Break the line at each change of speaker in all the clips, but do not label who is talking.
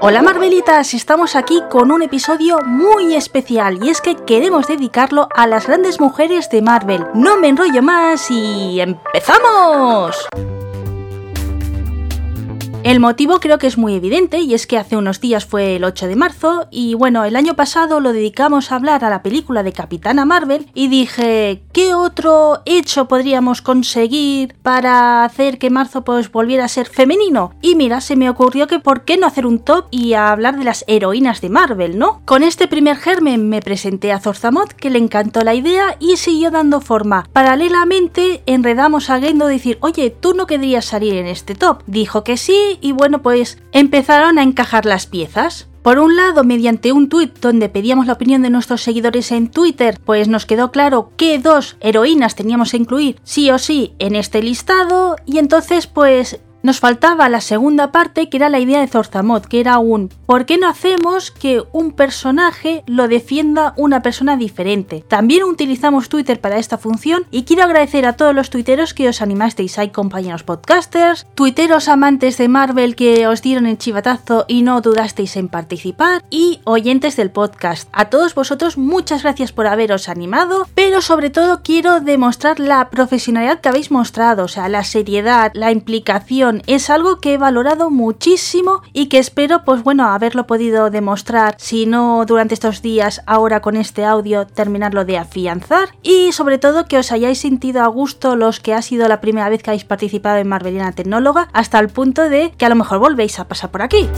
Hola Marvelitas, estamos aquí con un episodio muy especial y es que queremos dedicarlo a las grandes mujeres de Marvel. No me enrollo más y empezamos. El motivo creo que es muy evidente y es que hace unos días fue el 8 de marzo y bueno, el año pasado lo dedicamos a hablar a la película de Capitana Marvel y dije, ¿qué otro hecho podríamos conseguir para hacer que marzo pues volviera a ser femenino? Y mira, se me ocurrió que por qué no hacer un top y hablar de las heroínas de Marvel, ¿no? Con este primer germen me presenté a Zorzamot que le encantó la idea y siguió dando forma. Paralelamente enredamos a Gendo decir, oye, tú no querrías salir en este top. Dijo que sí y bueno, pues empezaron a encajar las piezas. Por un lado, mediante un tuit donde pedíamos la opinión de nuestros seguidores en Twitter, pues nos quedó claro qué dos heroínas teníamos que incluir sí o sí en este listado y entonces pues nos faltaba la segunda parte que era la idea de Zorzamot, que era un ¿por qué no hacemos que un personaje lo defienda una persona diferente? También utilizamos Twitter para esta función y quiero agradecer a todos los tuiteros que os animasteis, hay compañeros podcasters, tuiteros amantes de Marvel que os dieron el chivatazo y no dudasteis en participar y oyentes del podcast. A todos vosotros muchas gracias por haberos animado, pero sobre todo quiero demostrar la profesionalidad que habéis mostrado, o sea, la seriedad, la implicación es algo que he valorado muchísimo y que espero, pues bueno, haberlo podido demostrar, si no durante estos días, ahora con este audio, terminarlo de afianzar y sobre todo que os hayáis sentido a gusto los que ha sido la primera vez que habéis participado en Marvelina Tecnóloga, hasta el punto de que a lo mejor volvéis a pasar por aquí.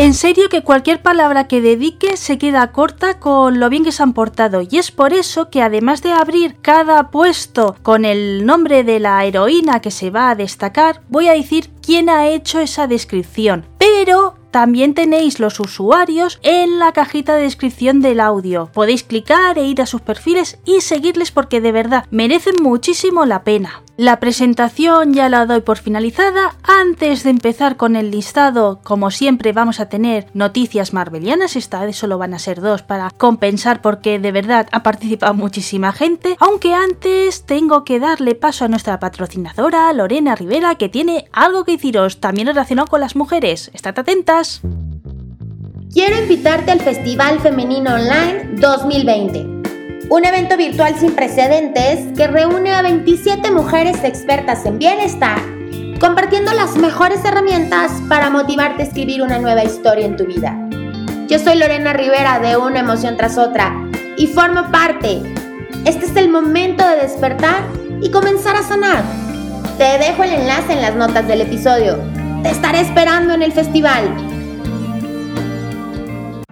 En serio que cualquier palabra que dedique se queda corta con lo bien que se han portado. Y es por eso que además de abrir cada puesto con el nombre de la heroína que se va a destacar, voy a decir quién ha hecho esa descripción. Pero también tenéis los usuarios en la cajita de descripción del audio. Podéis clicar e ir a sus perfiles y seguirles porque de verdad merecen muchísimo la pena. La presentación ya la doy por finalizada. Antes de empezar con el listado, como siempre vamos a tener noticias marvelianas, esta vez solo van a ser dos para compensar porque de verdad ha participado muchísima gente. Aunque antes tengo que darle paso a nuestra patrocinadora, Lorena Rivera, que tiene algo que deciros también relacionado con las mujeres. Estad atentas.
Quiero invitarte al Festival Femenino Online 2020 un evento virtual sin precedentes que reúne a 27 mujeres expertas en bienestar, compartiendo las mejores herramientas para motivarte a escribir una nueva historia en tu vida. Yo soy Lorena Rivera de Una Emoción tras Otra y formo parte. Este es el momento de despertar y comenzar a sanar. Te dejo el enlace en las notas del episodio. Te estaré esperando en el festival.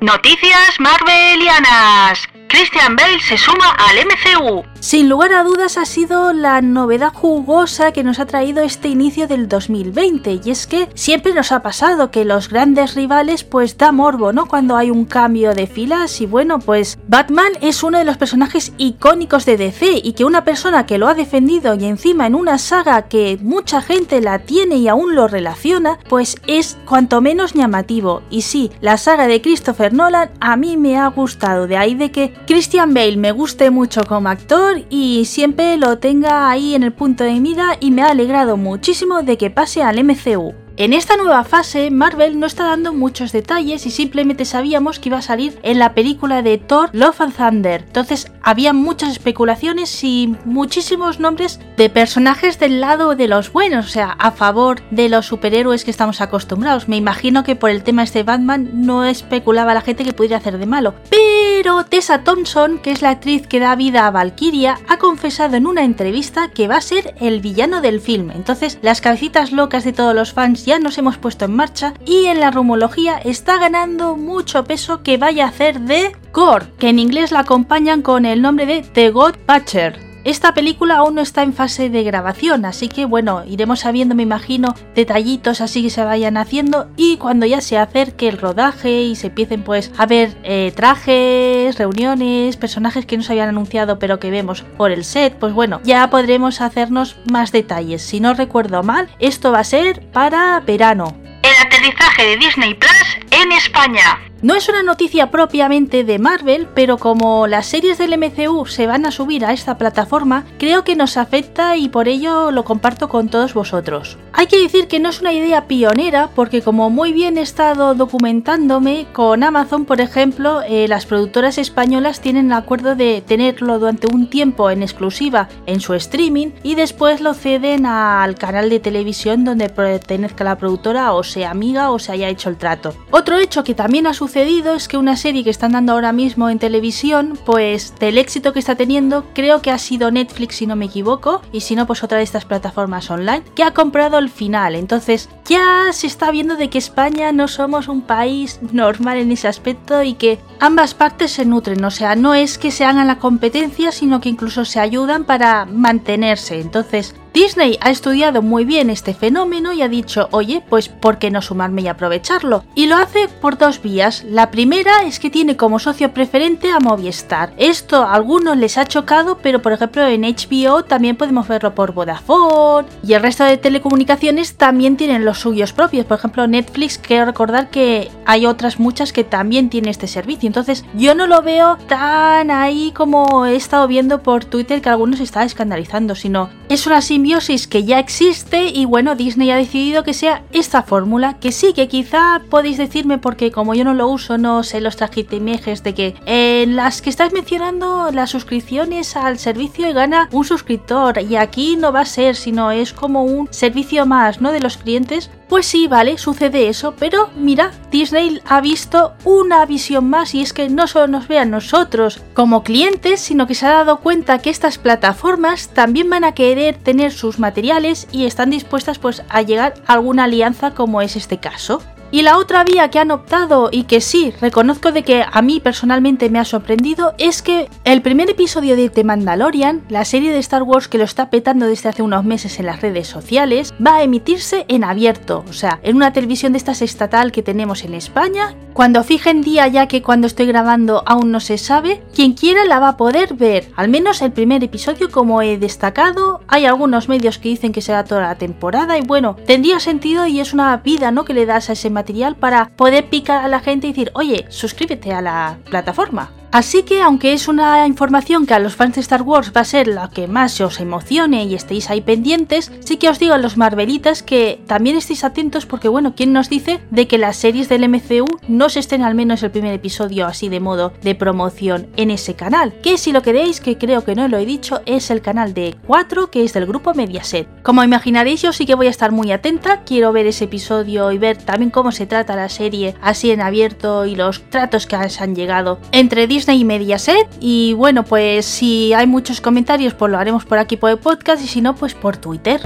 Noticias Marvelianas. Christian Bale se suma al MCU. Sin lugar a dudas ha sido la novedad jugosa que nos ha traído este inicio del 2020 y es que siempre nos ha pasado que los grandes rivales pues da morbo, ¿no? Cuando hay un cambio de filas y bueno pues Batman es uno de los personajes icónicos de DC y que una persona que lo ha defendido y encima en una saga que mucha gente la tiene y aún lo relaciona pues es cuanto menos llamativo y sí, la saga de Christopher Nolan a mí me ha gustado de ahí de que Christian Bale me guste mucho como actor y siempre lo tenga ahí en el punto de mira y me ha alegrado muchísimo de que pase al MCU. En esta nueva fase, Marvel no está dando muchos detalles y simplemente sabíamos que iba a salir en la película de Thor Love and Thunder. Entonces, había muchas especulaciones y muchísimos nombres de personajes del lado de los buenos, o sea, a favor de los superhéroes que estamos acostumbrados. Me imagino que por el tema este Batman no especulaba la gente que pudiera hacer de malo. Pero Tessa Thompson, que es la actriz que da vida a Valkyria, ha confesado en una entrevista que va a ser el villano del film. Entonces, las cabecitas locas de todos los fans ya nos hemos puesto en marcha y en la rumología está ganando mucho peso que vaya a hacer de Gore, que en inglés la acompañan con el nombre de The God Patcher. Esta película aún no está en fase de grabación, así que bueno, iremos sabiendo, me imagino, detallitos así que se vayan haciendo y cuando ya se acerque el rodaje y se empiecen pues a ver eh, trajes, reuniones, personajes que no se habían anunciado pero que vemos por el set, pues bueno, ya podremos hacernos más detalles. Si no recuerdo mal, esto va a ser para verano. El aterrizaje de Disney Plus en España. No es una noticia propiamente de Marvel, pero como las series del MCU se van a subir a esta plataforma, creo que nos afecta y por ello lo comparto con todos vosotros. Hay que decir que no es una idea pionera porque como muy bien he estado documentándome con Amazon, por ejemplo, eh, las productoras españolas tienen el acuerdo de tenerlo durante un tiempo en exclusiva en su streaming y después lo ceden al canal de televisión donde pertenezca la productora o sea amiga o se haya hecho el trato. Otro hecho que también ha sucedido es que una serie que están dando ahora mismo en televisión, pues del éxito que está teniendo, creo que ha sido Netflix si no me equivoco, y si no, pues otra de estas plataformas online, que ha comprado el final. Entonces ya se está viendo de que España no somos un país normal en ese aspecto y que ambas partes se nutren, o sea, no es que se hagan la competencia, sino que incluso se ayudan para mantenerse. Entonces, Disney ha estudiado muy bien este fenómeno y ha dicho, oye, pues ¿por qué no sumarme y aprovecharlo? Y lo hace por dos vías. La primera es que tiene como socio preferente a Movistar. Esto a algunos les ha chocado, pero por ejemplo en HBO también podemos verlo por Vodafone y el resto de telecomunicaciones también tienen los suyos propios. Por ejemplo Netflix, quiero recordar que hay otras muchas que también tienen este servicio. Entonces yo no lo veo tan ahí como he estado viendo por Twitter que algunos están escandalizando, sino es una simbiosis que ya existe y bueno, Disney ha decidido que sea esta fórmula, que sí, que quizá podéis decirme porque como yo no lo uso, no sé los trajitemejes de que en las que estás mencionando las suscripciones al servicio y gana un suscriptor y aquí no va a ser, sino es como un servicio más, ¿no? De los clientes. Pues sí, vale, sucede eso, pero mira, Disney ha visto una visión más y es que no solo nos ve a nosotros como clientes, sino que se ha dado cuenta que estas plataformas también van a querer tener sus materiales y están dispuestas pues a llegar a alguna alianza como es este caso. Y la otra vía que han optado y que sí, reconozco de que a mí personalmente me ha sorprendido, es que el primer episodio de The Mandalorian, la serie de Star Wars que lo está petando desde hace unos meses en las redes sociales, va a emitirse en abierto, o sea, en una televisión de estas estatal que tenemos en España. Cuando fijen día ya que cuando estoy grabando aún no se sabe, quien quiera la va a poder ver, al menos el primer episodio como he destacado, hay algunos medios que dicen que será toda la temporada y bueno, tendría sentido y es una vida, ¿no? que le das a ese material para poder picar a la gente y decir, oye, suscríbete a la plataforma. Así que aunque es una información que a los fans de Star Wars va a ser la que más os emocione y estéis ahí pendientes, sí que os digo a los Marvelitas que también estéis atentos porque bueno, ¿quién nos dice de que las series del MCU no se estén al menos el primer episodio así de modo de promoción en ese canal? Que si lo queréis, que creo que no lo he dicho, es el canal de 4 que es del grupo Mediaset. Como imaginaréis yo sí que voy a estar muy atenta, quiero ver ese episodio y ver también cómo se trata la serie así en abierto y los tratos que han llegado entre Disney y Mediaset. Y bueno, pues si hay muchos comentarios, pues lo haremos por aquí por el podcast y si no, pues por Twitter.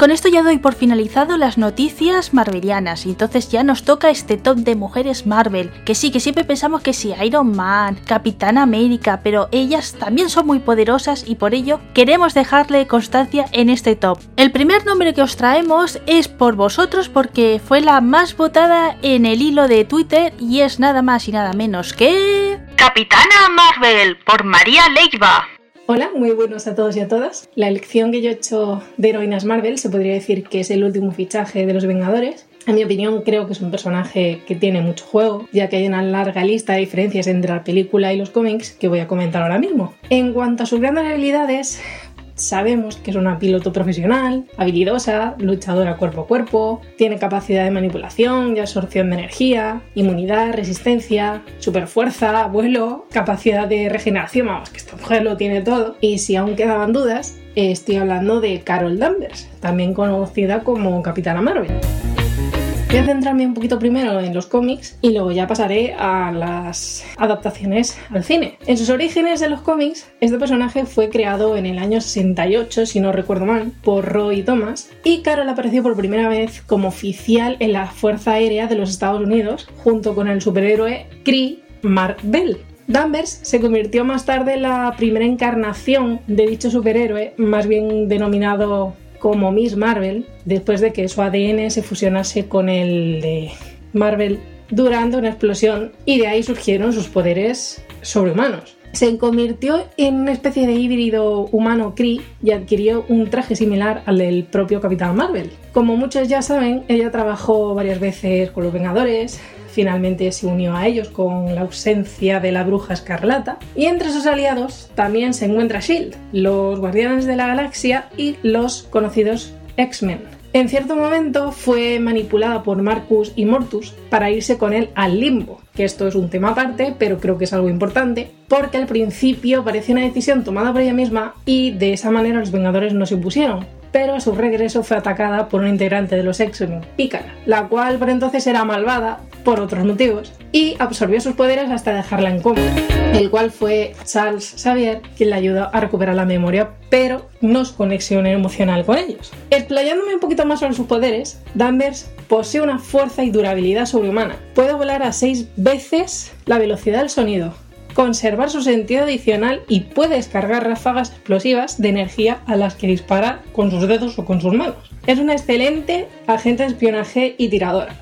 Con esto ya doy por finalizado las noticias marvelianas. Y entonces ya nos toca este top de mujeres Marvel. Que sí, que siempre pensamos que sí, Iron Man, Capitán América, pero ellas también son muy poderosas y por ello queremos dejarle constancia en este top. El primer nombre que os traemos es por vosotros porque fue la más votada en el hilo de Twitter y es nada más y nada menos que...
Capitana Marvel por María Leiva.
Hola, muy buenos a todos y a todas. La elección que yo he hecho de heroínas Marvel se podría decir que es el último fichaje de los Vengadores. En mi opinión, creo que es un personaje que tiene mucho juego, ya que hay una larga lista de diferencias entre la película y los cómics que voy a comentar ahora mismo. En cuanto a sus grandes habilidades, Sabemos que es una piloto profesional, habilidosa, luchadora cuerpo a cuerpo, tiene capacidad de manipulación y absorción de energía, inmunidad, resistencia, superfuerza, vuelo, capacidad de regeneración, vamos, que esta mujer lo tiene todo. Y si aún quedaban dudas, estoy hablando de Carol Danvers, también conocida como Capitana Marvel. Voy a centrarme un poquito primero en los cómics y luego ya pasaré a las adaptaciones al cine. En sus orígenes de los cómics, este personaje fue creado en el año 68, si no recuerdo mal, por Roy Thomas y Carol apareció por primera vez como oficial en la Fuerza Aérea de los Estados Unidos junto con el superhéroe Kree Bell. Danvers se convirtió más tarde en la primera encarnación de dicho superhéroe, más bien denominado como Miss Marvel después de que su ADN se fusionase con el de Marvel durante una explosión y de ahí surgieron sus poderes sobrehumanos. Se convirtió en una especie de híbrido humano Kree y adquirió un traje similar al del propio Capitán Marvel. Como muchos ya saben, ella trabajó varias veces con los Vengadores, finalmente se unió a ellos con la ausencia de la bruja escarlata. Y entre sus aliados también se encuentra Shield, los Guardianes de la Galaxia y los conocidos X-Men. En cierto momento fue manipulada por Marcus y Mortus para irse con él al limbo, que esto es un tema aparte, pero creo que es algo importante, porque al principio parecía una decisión tomada por ella misma y de esa manera los Vengadores no se impusieron pero a su regreso fue atacada por un integrante de los X-Men, Pícara, la cual por entonces era malvada por otros motivos y absorbió sus poderes hasta dejarla en coma, el cual fue Charles Xavier quien le ayudó a recuperar la memoria, pero no su conexión emocional con ellos. Explayándome un poquito más sobre sus poderes, Danvers posee una fuerza y durabilidad sobrehumana. Puede volar a 6 veces la velocidad del sonido, conservar su sentido adicional y puede descargar ráfagas explosivas de energía a las que dispara con sus dedos o con sus manos. Es una excelente agente de espionaje y tiradora.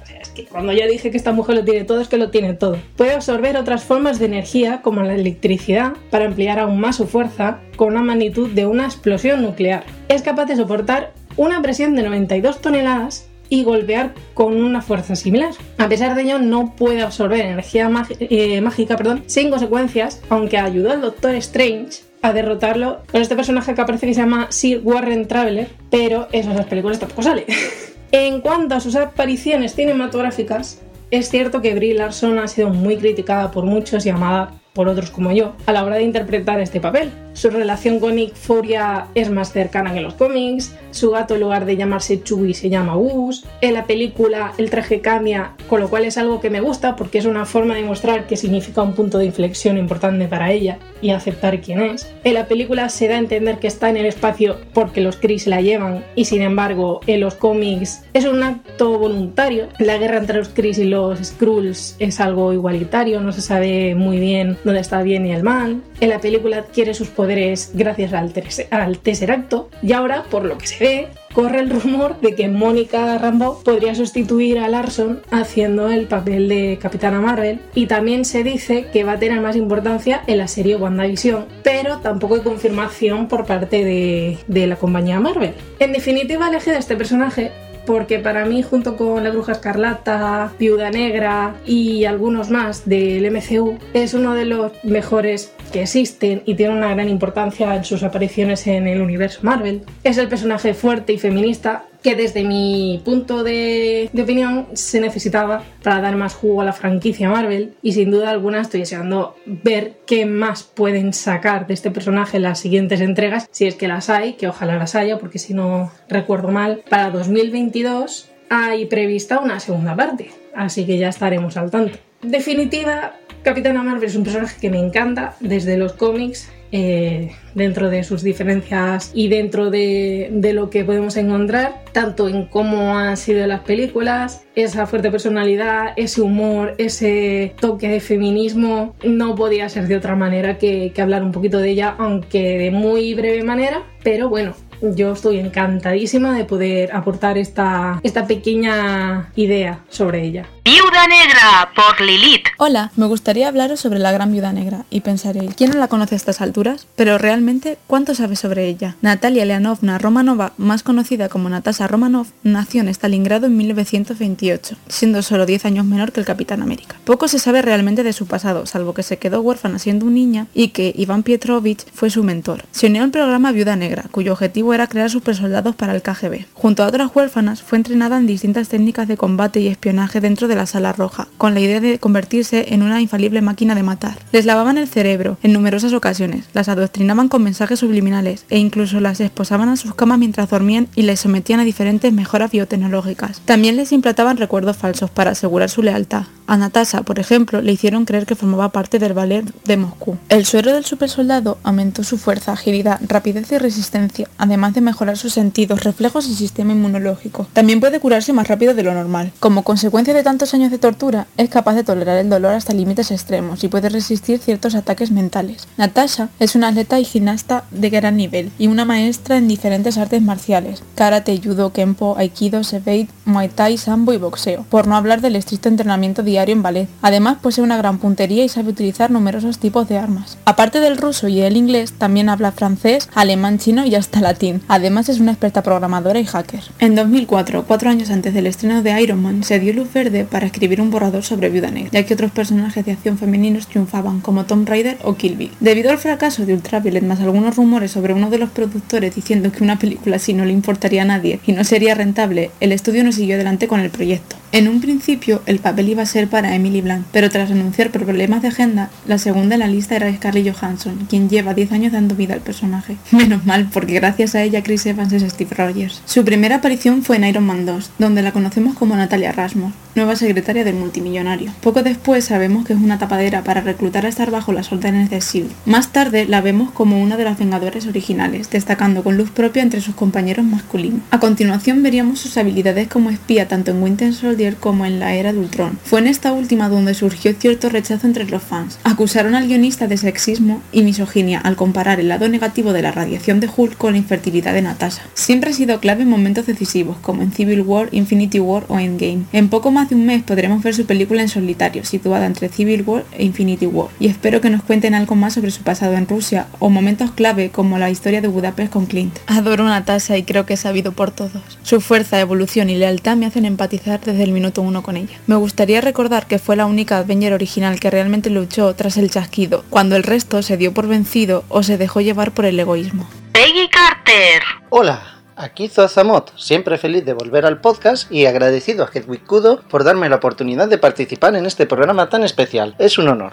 Que cuando ya dije que esta mujer lo tiene todo, es que lo tiene todo. Puede absorber otras formas de energía, como la electricidad, para ampliar aún más su fuerza con una magnitud de una explosión nuclear. Es capaz de soportar una presión de 92 toneladas y golpear con una fuerza similar. A pesar de ello, no puede absorber energía eh, mágica perdón, sin consecuencias, aunque ayudó al Doctor Strange a derrotarlo con este personaje que aparece que se llama Sir Warren Traveler, pero eso en las películas tampoco sale. en cuanto a sus apariciones cinematográficas, es cierto que Brie Larson ha sido muy criticada por muchos y amada por otros como yo a la hora de interpretar este papel. Su relación con Nick Furia es más cercana que en los cómics, su gato en lugar de llamarse Chewie se llama Gus, en la película el traje cambia, con lo cual es algo que me gusta porque es una forma de mostrar que significa un punto de inflexión importante para ella y aceptar quién es. En la película se da a entender que está en el espacio porque los Kree la llevan y sin embargo en los cómics es un acto voluntario. La guerra entre los Kree y los Skrulls es algo igualitario, no se sabe muy bien dónde está bien y el mal. En la película adquiere sus poderes gracias al, al Tesseracto y ahora, por lo que se ve, corre el rumor de que Mónica Rambeau podría sustituir a Larson haciendo el papel de Capitana Marvel y también se dice que va a tener más importancia en la serie WandaVision, pero tampoco hay confirmación por parte de, de la compañía Marvel. En definitiva, elegí de este personaje porque para mí junto con La Bruja Escarlata, Viuda Negra y algunos más del MCU es uno de los mejores que existen y tiene una gran importancia en sus apariciones en el universo Marvel. Es el personaje fuerte y feminista que desde mi punto de, opinión se necesitaba para dar más jugo a la franquicia Marvel y sin duda alguna estoy deseando ver qué más pueden sacar de este personaje en las siguientes entregas, si es que las hay, que ojalá las haya, porque si no recuerdo mal, para 2022 hay prevista una segunda parte, así que ya estaremos al tanto. Definitiva, Capitana Marvel es un personaje que me encanta desde los cómics eh, dentro de sus diferencias y dentro de, de, lo que podemos encontrar, tanto en cómo han sido las películas, esa fuerte personalidad, ese humor, ese toque de feminismo, no podía ser de otra manera que, que hablar un poquito de ella, aunque de muy breve manera, pero bueno, yo estoy encantadísima de poder aportar esta, esta pequeña idea sobre ella.
Viuda Negra por Lilith.
Hola, me gustaría hablaros sobre la gran Viuda Negra y pensaréis, ¿quién no la conoce a estas alturas? Pero realmente, ¿cuánto sabe sobre ella? Natalia Leonovna Romanova, más conocida como Natasha Romanov, nació en Stalingrado en 1928, siendo solo 10 años menor que el Capitán América. Poco se sabe realmente de su pasado, salvo que se quedó huérfana siendo un niña y que Iván Pietrovich fue su mentor. Se unió al programa Viuda Negra, cuyo objetivo era crear supersoldados para el KGB. Junto a otras huérfanas, fue entrenada en distintas técnicas de combate y espionaje dentro de la sala roja, con la idea de convertirse en una infalible máquina de matar. Les lavaban el cerebro en numerosas ocasiones, las adoctrinaban con mensajes subliminales e incluso las esposaban a sus camas mientras dormían y les sometían a diferentes mejoras biotecnológicas. También les implantaban recuerdos falsos para asegurar su lealtad. A Natasha, por ejemplo, le hicieron creer que formaba parte del ballet de Moscú. El suero del supersoldado aumentó su fuerza, agilidad, rapidez y resistencia, además de mejorar sus sentidos, reflejos y sistema inmunológico. También puede curarse más rápido de lo normal. Como consecuencia de tantos años de tortura, es capaz de tolerar el dolor hasta límites extremos y puede resistir ciertos ataques mentales. Natasha Es una atleta y gimnasta de gran nivel y una maestra en diferentes artes marciales: karate, judo, kempo, aikido, sebeid, muay thai, sambo y boxeo, por no hablar del estricto entrenamiento diario en ballet. Además, posee una gran puntería y sabe utilizar numerosos tipos de armas. Aparte del ruso y el inglés, también habla francés, alemán, chino y hasta latín. Además, es una experta programadora y hacker. En 2004, cuatro años antes del estreno de Iron Man, se dio luz verde para escribir un borrador sobre Viuda Negra, ya que otros personajes de acción femeninos triunfaban, como Tom Raider o Kill Bill. Debido al fracaso de Ultraviolet, más algunos rumores sobre uno de los productores diciendo que una película así no le importaría a nadie y no sería rentable, el estudio no siguió adelante con el proyecto. En un principio, el papel iba a ser para Emily Blunt, pero tras renunciar por problemas de agenda, la segunda en la lista era Scarlett Johansson, quien lleva 10 años dando vida al personaje. Menos mal, porque gracias a ella Chris Evans es Steve Rogers. Su primera aparición fue en Iron Man 2, donde la conocemos como Natalia Rasmus, nueva secretaria del multimillonario. Poco después sabemos que es una tapadera para reclutar a estar bajo las órdenes de S.H.I.E.L.D. Más tarde la vemos como una de las Vengadores originales, destacando con luz propia entre sus compañeros masculinos. A continuación veríamos sus habilidades como espía tanto en Winter Soldier como en la era de Ultron. Fue en esta última donde surgió cierto rechazo entre los fans. Acusaron al guionista de sexismo y misoginia al comparar el lado negativo de la radiación de Hulk con la infertilidad de Natasha. Siempre ha sido clave en momentos decisivos, como en Civil War, Infinity War o Endgame. En poco más de un mes podremos ver su película en solitario, situada entre Civil War e Infinity War, y espero que nos cuenten algo más sobre su pasado en Rusia o momentos clave como la historia de Budapest con Clint. Adoro Natasha y creo que es sabido por todos. Su fuerza, evolución y lealtad me hacen empatizar desde el minuto uno con ella. Me gustaría recordar que fue la única Avenger original que realmente luchó tras el chasquido, cuando el resto se dio por vencido o se dejó llevar por el egoísmo.
Peggy Carter.
Hola, Aquí Zoazamot, siempre feliz de volver al podcast y agradecido a Hedwig Kudo por darme la oportunidad de participar en este programa tan especial. Es un honor.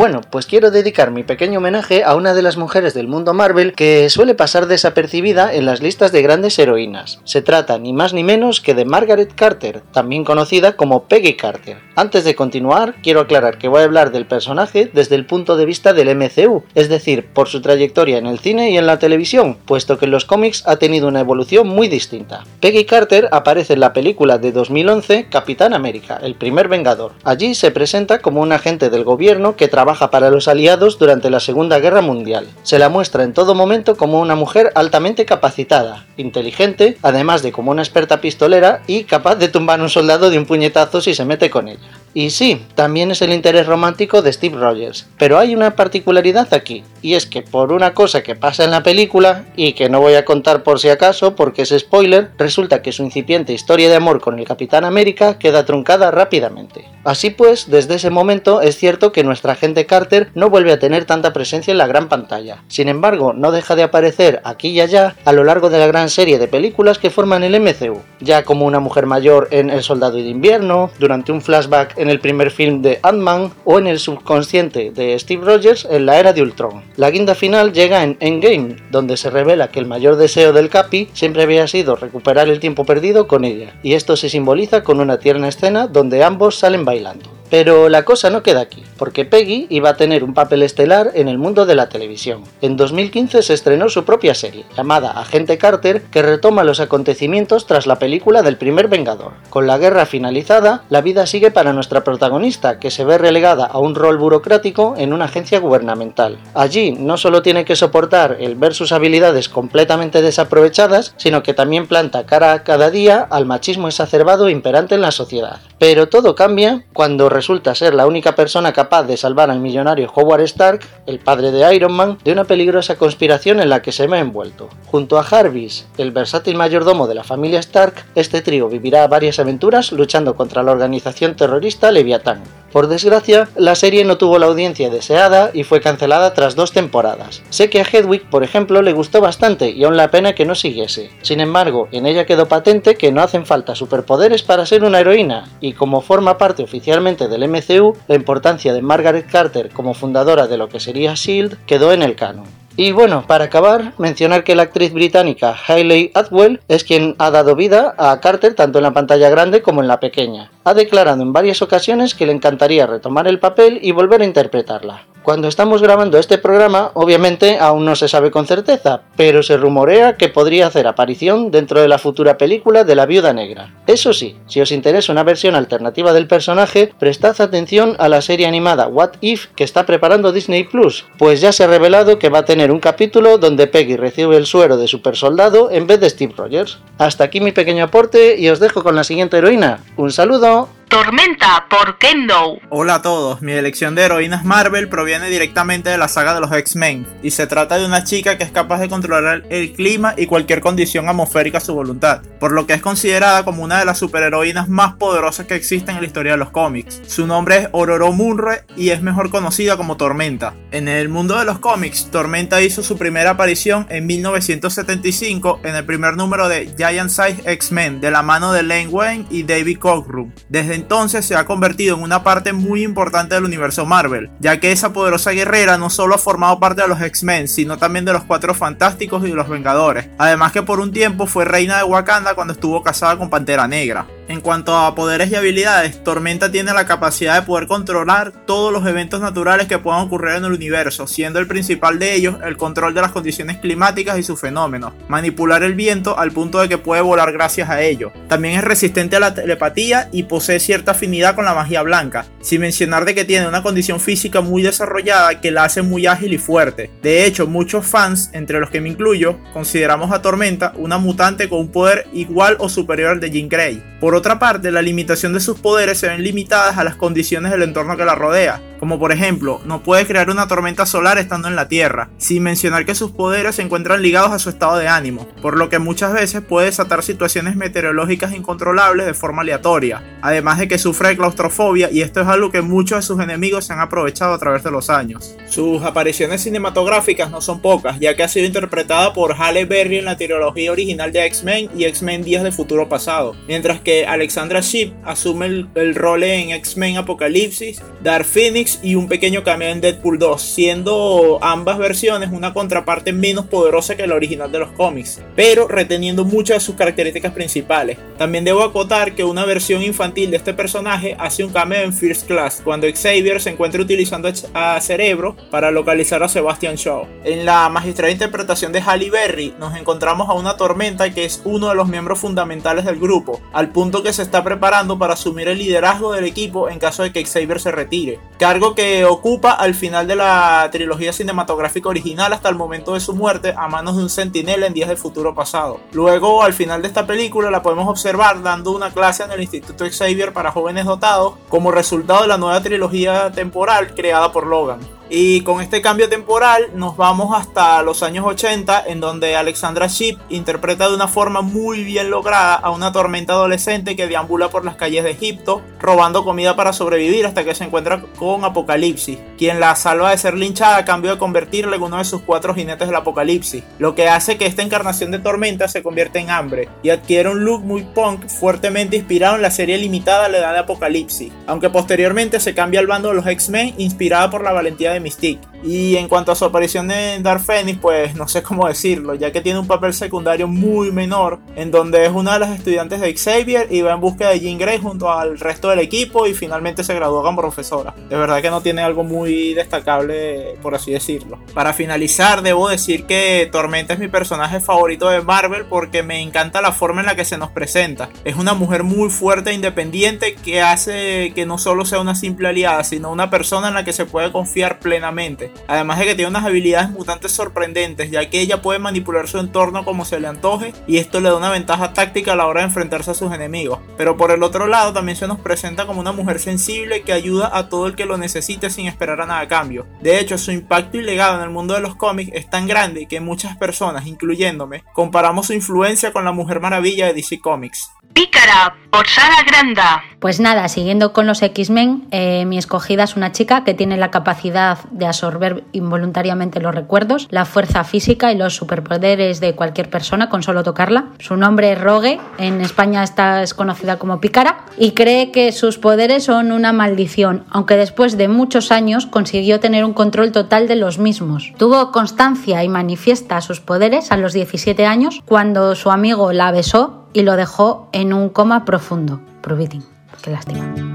Bueno, pues quiero dedicar mi pequeño homenaje a una de las mujeres del mundo Marvel que suele pasar desapercibida en las listas de grandes heroínas. Se trata ni más ni menos que de Margaret Carter, también conocida como Peggy Carter. Antes de continuar, quiero aclarar que voy a hablar del personaje desde el punto de vista del MCU, es decir, por su trayectoria en el cine y en la televisión, puesto que en los cómics ha tenido una evolución muy distinta. Peggy Carter aparece en la película de 2011 Capitán América, el primer Vengador. Allí se presenta como un agente del gobierno que trabaja para los aliados durante la Segunda Guerra Mundial. Se la muestra en todo momento como una mujer altamente capacitada, inteligente, además de como una experta pistolera y capaz de tumbar a un soldado de un puñetazo si se mete con ella. Y sí, también es el interés romántico de Steve Rogers, pero hay una particularidad aquí, y es que por una cosa que pasa en la película, y que no voy a contar por si acaso porque es spoiler, resulta que su incipiente historia de amor con el Capitán América queda truncada rápidamente. Así pues, desde ese momento es cierto que nuestra gente Carter no vuelve a tener tanta presencia en la gran pantalla. Sin embargo, no deja de aparecer aquí y allá a lo largo de la gran serie de películas que forman el MCU, ya como una mujer mayor en El Soldado de Invierno, durante un flashback en el primer film de Ant-Man o en el subconsciente de Steve Rogers en la era de Ultron. La guinda final llega en Endgame, donde se revela que el mayor deseo del Capi siempre había sido recuperar el tiempo perdido con ella, y esto se simboliza con una tierna escena donde ambos salen bailando. Pero la cosa no queda aquí, porque Peggy iba a tener un papel estelar en el mundo de la televisión. En 2015 se estrenó su propia serie, llamada Agente Carter, que retoma los acontecimientos tras la película del primer Vengador. Con la guerra finalizada, la vida sigue para nuestra protagonista, que se ve relegada a un rol burocrático en una agencia gubernamental. Allí no solo tiene que soportar el ver sus habilidades completamente desaprovechadas, sino que también planta cara a cada día al machismo exacerbado imperante en la sociedad. Pero todo cambia cuando resulta ser la única persona capaz de salvar al millonario Howard Stark, el padre de Iron Man, de una peligrosa conspiración en la que se ve envuelto. Junto a Jarvis, el versátil mayordomo de la familia Stark, este trío vivirá varias aventuras luchando contra la organización terrorista Leviatán. Por desgracia, la serie no tuvo la audiencia deseada y fue cancelada tras dos temporadas. Sé que a Hedwig, por ejemplo, le gustó bastante y aún la pena que no siguiese. Sin embargo, en ella quedó patente que no hacen falta superpoderes para ser una heroína, y como forma parte oficialmente del MCU, la importancia de Margaret Carter como fundadora de lo que sería SHIELD quedó en el canon. Y bueno, para acabar, mencionar que la actriz británica Hayley Atwell es quien ha dado vida a Carter tanto en la pantalla grande como en la pequeña. Ha declarado en varias ocasiones que le encantaría retomar el papel y volver a interpretarla. Cuando estamos grabando este programa, obviamente aún no se sabe con certeza, pero se rumorea que podría hacer aparición dentro de la futura película de la Viuda Negra. Eso sí, si os interesa una versión alternativa del personaje, prestad atención a la serie animada What If que está preparando Disney Plus, pues ya se ha revelado que va a tener un capítulo donde Peggy recibe el suero de super soldado en vez de Steve Rogers. Hasta aquí mi pequeño aporte y os dejo con la siguiente heroína. Un saludo.
Tormenta por Kendo.
Hola a todos, mi elección de heroínas Marvel proviene directamente de la saga de los X-Men y se trata de una chica que es capaz de controlar el clima y cualquier condición atmosférica a su voluntad, por lo que es considerada como una de las superheroínas más poderosas que existen en la historia de los cómics. Su nombre es Ororo Munre y es mejor conocida como Tormenta. En el mundo de los cómics, Tormenta hizo su primera aparición en 1975 en el primer número de Giant Size X-Men de la mano de Len Wayne y David Cockrum. Desde entonces se ha convertido en una parte muy importante del universo Marvel, ya que esa poderosa guerrera no solo ha formado parte de los X-Men, sino también de los Cuatro Fantásticos y de los Vengadores. Además que por un tiempo fue reina de Wakanda cuando estuvo casada con Pantera Negra. En cuanto a poderes y habilidades, Tormenta tiene la capacidad de poder controlar todos los eventos naturales que puedan ocurrir en el universo, siendo el principal de ellos el control de las condiciones climáticas y sus fenómenos, manipular el viento al punto de que puede volar gracias a ello. También es resistente a la telepatía y posee cierta afinidad con la magia blanca, sin mencionar de que tiene una condición física muy desarrollada que la hace muy ágil y fuerte. De hecho, muchos fans, entre los que me incluyo, consideramos a Tormenta una mutante con un poder igual o superior al de Jean Grey. Por otra parte, la limitación de sus poderes se ven limitadas a las condiciones del entorno que la rodea, como por ejemplo, no puede crear una tormenta solar estando en la Tierra, sin mencionar que sus poderes se encuentran ligados a su estado de ánimo, por lo que muchas veces puede desatar situaciones meteorológicas incontrolables de forma aleatoria, además de que sufre de claustrofobia y esto es algo que muchos de sus enemigos se han aprovechado a través de los años. Sus apariciones cinematográficas no son pocas, ya que ha sido interpretada por Halle Berry en la trilogía original de X-Men y X-Men Días de Futuro Pasado, mientras que Alexandra Shipp asume el, el rol en X-Men Apocalipsis, Dark Phoenix y un pequeño cameo en Deadpool 2, siendo ambas versiones una contraparte menos poderosa que la original de los cómics, pero reteniendo muchas de sus características principales. También debo acotar que una versión infantil de este personaje hace un cameo en First Class, cuando Xavier se encuentra utilizando a Cerebro para localizar a Sebastian Shaw. En la magistral interpretación de Halle Berry nos encontramos a una tormenta que es uno de los miembros fundamentales del grupo, al punto que se está preparando para asumir el liderazgo del equipo en caso de que Xavier se retire, cargo que ocupa al final de la trilogía cinematográfica original hasta el momento de su muerte a manos de un sentinela en días del futuro pasado. Luego, al final de esta película, la podemos observar dando una clase en el Instituto Xavier para jóvenes dotados como resultado de la nueva trilogía temporal creada por Logan. Y con este cambio temporal nos vamos hasta los años 80 en donde Alexandra Shipp interpreta de una forma muy bien lograda a una tormenta adolescente que deambula por las calles de Egipto robando comida para sobrevivir hasta que se encuentra con Apocalipsis, quien la salva de ser linchada a cambio de convertirle en uno de sus cuatro jinetes del Apocalipsis, lo que hace que esta encarnación de tormenta se convierta en hambre y adquiere un look muy punk fuertemente inspirado en la serie limitada La Edad de Apocalipsis, aunque posteriormente se cambia al bando de los X-Men inspirada por la valentía de mistake. Y en cuanto a su aparición en Dark Phoenix, pues no sé cómo decirlo, ya que tiene un papel secundario muy menor, en donde es una de las estudiantes de Xavier y va en busca de Jean Grey junto al resto del equipo y finalmente se graduó como profesora. De verdad que no tiene algo muy destacable, por así decirlo. Para finalizar, debo decir que Tormenta es mi personaje favorito de Marvel porque me encanta la forma en la que se nos presenta. Es una mujer muy fuerte e independiente que hace que no solo sea una simple aliada, sino una persona en la que se puede confiar plenamente. Además de que tiene unas habilidades mutantes sorprendentes, ya que ella puede manipular su entorno como se le antoje y esto le da una ventaja táctica a la hora de enfrentarse a sus enemigos. Pero por el otro lado también se nos presenta como una mujer sensible que ayuda a todo el que lo necesite sin esperar a nada a cambio. De hecho, su impacto y legado en el mundo de los cómics es tan grande que muchas personas, incluyéndome, comparamos su influencia con la Mujer Maravilla de DC Comics.
Pícara por Sara Granda.
Pues nada, siguiendo con los X-Men, eh, mi escogida es una chica que tiene la capacidad de absorber involuntariamente los recuerdos, la fuerza física y los superpoderes de cualquier persona con solo tocarla. Su nombre es Rogue, en España está, es conocida como Pícara, y cree que sus poderes son una maldición, aunque después de muchos años consiguió tener un control total de los mismos. Tuvo constancia y manifiesta sus poderes a los 17 años cuando su amigo la besó y lo dejó en un coma profundo. Providing. Qué lástima.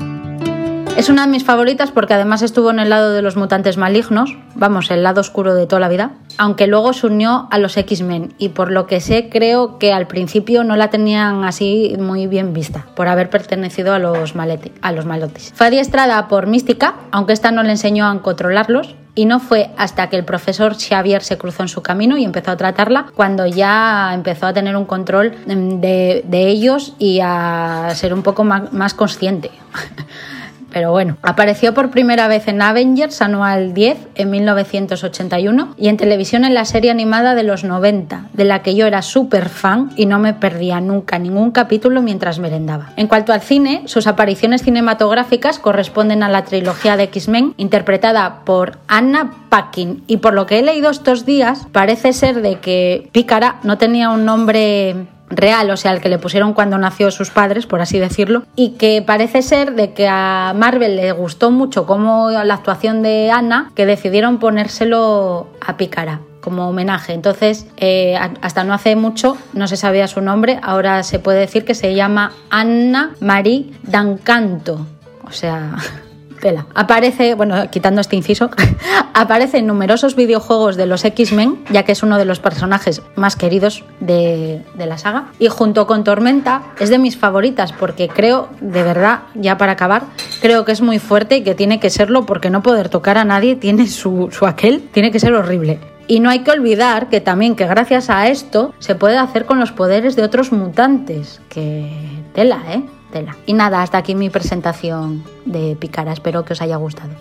Es una de mis favoritas porque además estuvo en el lado de los mutantes malignos, vamos, el lado oscuro de toda la vida, aunque luego se unió a los X-Men y por lo que sé creo que al principio no la tenían así muy bien vista por haber pertenecido a los, malotis. Fue adiestrada por Mística, aunque esta no le enseñó a controlarlos, y no fue hasta que el profesor Xavier se cruzó en su camino y empezó a tratarla cuando ya empezó a tener un control de, de ellos y a ser un poco más consciente. pero bueno. Apareció por primera vez en Avengers Anual 10 en 1981 y en televisión en la serie animada de los 90, de la que yo era súper fan y no me perdía nunca ningún capítulo mientras merendaba. En cuanto al cine, sus apariciones cinematográficas corresponden a la trilogía de X-Men interpretada por Anna Paquin y por lo que he leído estos días parece ser de que Pícara no tenía un nombre real, o sea, el que le pusieron cuando nació sus padres, por así decirlo, y que parece ser de que a Marvel le gustó mucho como la actuación de Anna, que decidieron ponérselo a Pícara como homenaje. Entonces, eh, hasta no hace mucho no se sabía su nombre, ahora se puede decir que se llama Anna Marie Dancanto. O sea, Aparece, bueno, quitando este inciso, aparece en numerosos videojuegos de los X-Men, ya que es uno de los personajes más queridos de, la saga. Y junto con Tormenta es de mis favoritas porque creo, de verdad, ya para acabar, creo que es muy fuerte y que tiene que serlo porque no poder tocar a nadie tiene su, su aquel, tiene que ser horrible. Y no hay que olvidar que también que gracias a esto se puede hacer con los poderes de otros mutantes, que tela, ¿eh? Y nada, hasta aquí mi presentación de Picara. Espero que os haya gustado.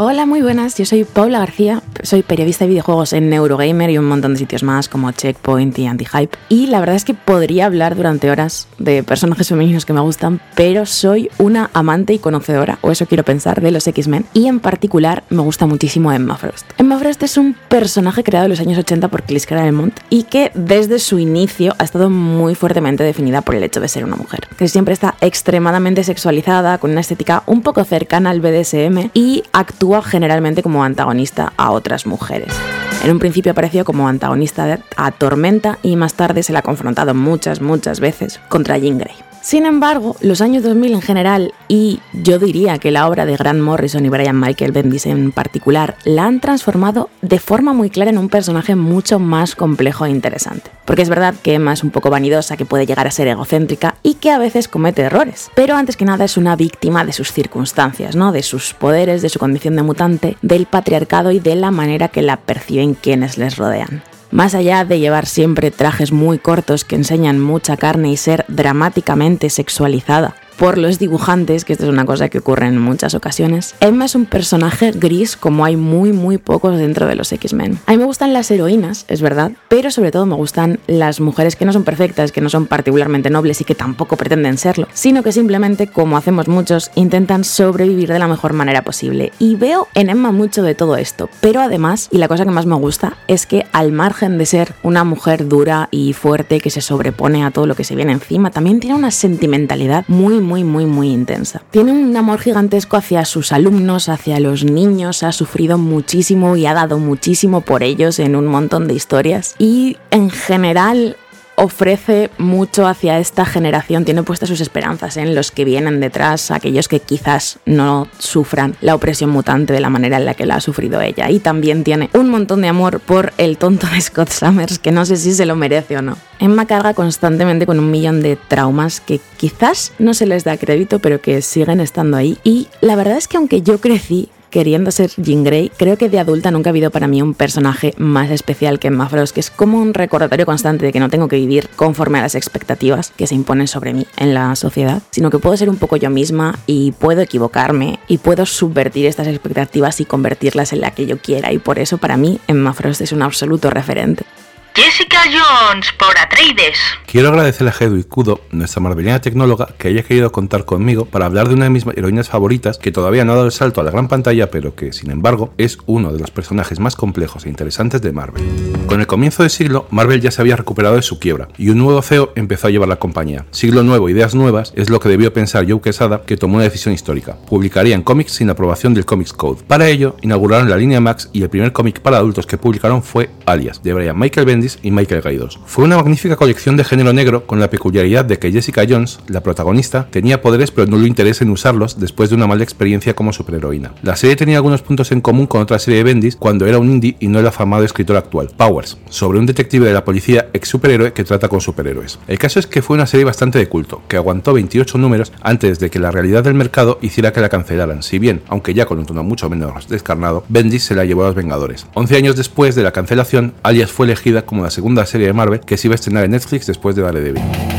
Hola, muy buenas. Yo soy Paula García, soy periodista de videojuegos en Neurogamer y un montón de sitios más como Checkpoint y Anti-Hype. Y la verdad es que podría hablar durante horas de personajes femeninos que me gustan, pero soy una amante y conocedora, o eso quiero pensar, de los X-Men. Y en particular me gusta muchísimo Emma Frost. Emma Frost es un personaje creado en los años 80 por Chris Claremont y que desde su inicio ha estado muy fuertemente definida por el hecho de ser una mujer. Que siempre está extremadamente sexualizada, con una estética un poco cercana al BDSM y actúa generalmente como antagonista a otras mujeres. En un principio apareció como antagonista a Tormenta y más tarde se la ha confrontado muchas, muchas veces contra Jean Grey. Sin embargo, los años 2000 en general y yo diría que la obra de Grant Morrison y Brian Michael Bendis en particular la han transformado de forma muy clara en un personaje mucho más complejo e interesante. Porque es verdad que Emma es un poco vanidosa, que puede llegar a ser egocéntrica y que a veces comete errores. Pero antes que nada es una víctima de sus circunstancias, ¿no? De sus poderes, de su condición de mutante, del patriarcado y de la manera que la perciben quienes les rodean. Más allá de llevar siempre trajes muy cortos que enseñan mucha carne y ser dramáticamente sexualizada, por los dibujantes, que esto es una cosa que ocurre en muchas ocasiones. Emma es un personaje gris como hay muy muy pocos dentro de los X-Men. A mí me gustan las heroínas, es verdad, pero sobre todo me gustan las mujeres que no son perfectas, que no son particularmente nobles y que tampoco pretenden serlo, sino que simplemente, como hacemos muchos, intentan sobrevivir de la mejor manera posible. Y veo en Emma mucho de todo esto, pero además, y la cosa que más me gusta, es que al margen de ser una mujer dura y fuerte que se sobrepone a todo lo que se viene encima, también tiene una sentimentalidad muy muy, muy, muy intensa. Tiene un amor gigantesco hacia sus alumnos, hacia los niños, ha sufrido muchísimo y ha dado muchísimo por ellos en un montón de historias. Y en general ofrece mucho hacia esta generación, tiene puestas sus esperanzas en los que vienen detrás, aquellos que quizás no sufran la opresión mutante de la manera en la que la ha sufrido ella. Y también tiene un montón de amor por el tonto de Scott Summers, que no sé si se lo merece o no. Emma carga constantemente con un millón de traumas que quizás no se les da crédito, pero que siguen estando ahí. Y la verdad es que aunque yo crecí queriendo ser Jean Grey, creo que de adulta nunca ha habido para mí un personaje más especial que Emma Frost, que es como un recordatorio constante de que no tengo que vivir conforme a las expectativas que se imponen sobre mí en la sociedad, sino que puedo ser un poco yo misma y puedo equivocarme y puedo subvertir estas expectativas y convertirlas en la que yo quiera. Y por eso para mí Emma Frost es un absoluto referente.
Jessica Jones por Atreides.
Quiero agradecerle a Hedwig Kudo, nuestra marvelina tecnóloga, que haya querido contar conmigo para hablar de una de mis heroínas favoritas que todavía no ha dado el salto a la gran pantalla, pero que, sin embargo, es uno de los personajes más complejos e interesantes de Marvel. Con el comienzo del siglo, Marvel ya se había recuperado de su quiebra, y un nuevo CEO empezó a llevar la compañía. Siglo nuevo, ideas nuevas, es lo que debió pensar Joe Quesada, que tomó una decisión histórica. Publicarían cómics sin aprobación del Comics Code. Para ello, inauguraron la línea Max y el primer cómic para adultos que publicaron fue Alias, de Brian Michael Bendis y Michael Gaidos. Fue una magnífica colección de género negro con la peculiaridad de que Jessica Jones, la protagonista, tenía poderes pero no le interés en usarlos después de una mala experiencia como superheroína. La serie tenía algunos puntos en común con otra serie de Bendis cuando era un indie y no el afamado escritor actual, Powers, sobre un detective de la policía ex superhéroe que trata con superhéroes. El caso es que fue una serie bastante de culto, que aguantó 28 números antes de que la realidad del mercado hiciera que la cancelaran, si bien, aunque ya con un tono mucho menos descarnado, Bendis se la llevó a los Vengadores. 11 años después de la cancelación, Alias fue elegida como la segunda serie de Marvel que se iba a estrenar en Netflix después de Daredevil.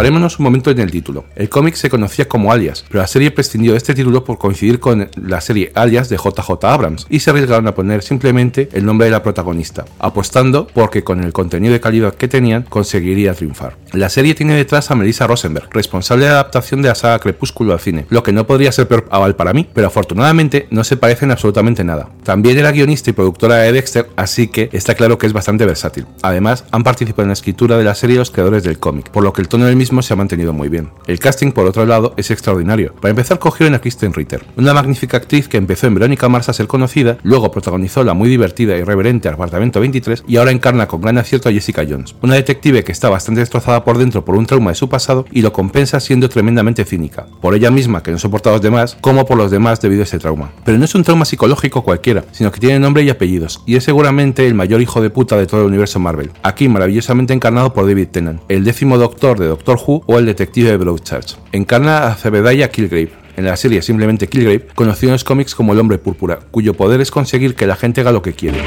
Parémonos un momento en el título. El cómic se conocía como Alias, pero la serie prescindió de este título por coincidir con la serie Alias de JJ Abrams y se arriesgaron a poner simplemente el nombre de la protagonista, apostando porque con el contenido de calidad que tenían conseguiría triunfar. La serie tiene detrás a Melissa Rosenberg, responsable de la adaptación de la saga Crepúsculo al cine, lo que no podría ser peor aval para mí, pero afortunadamente no se parecen absolutamente nada. También era guionista y productora de Dexter, así que está claro que es bastante versátil. Además, han participado en la escritura de la serie los creadores del cómic, por lo que el tono del mismo se ha mantenido muy bien. El casting, por otro lado, es extraordinario. Para empezar, cogieron a Kristen Ritter, una magnífica actriz que empezó en Verónica Mars a ser conocida, luego protagonizó la muy divertida y reverente Apartamento 23 y ahora encarna con gran acierto a Jessica Jones, una detective que está bastante destrozada por dentro por un trauma de su pasado y lo compensa siendo tremendamente cínica, por ella misma que no soporta a los demás, como por los demás debido a ese trauma. Pero no es un trauma psicológico cualquiera, sino que tiene nombre y apellidos, y es seguramente el mayor hijo de puta de todo el universo Marvel, aquí maravillosamente encarnado por David Tennant, el décimo doctor de Doctor Who o el detective de Broadchurch. Encarna a Zebediah Kilgrave, en la serie simplemente Kilgrave, conocido en los cómics como el hombre púrpura, cuyo poder es conseguir que la gente haga lo que quiere.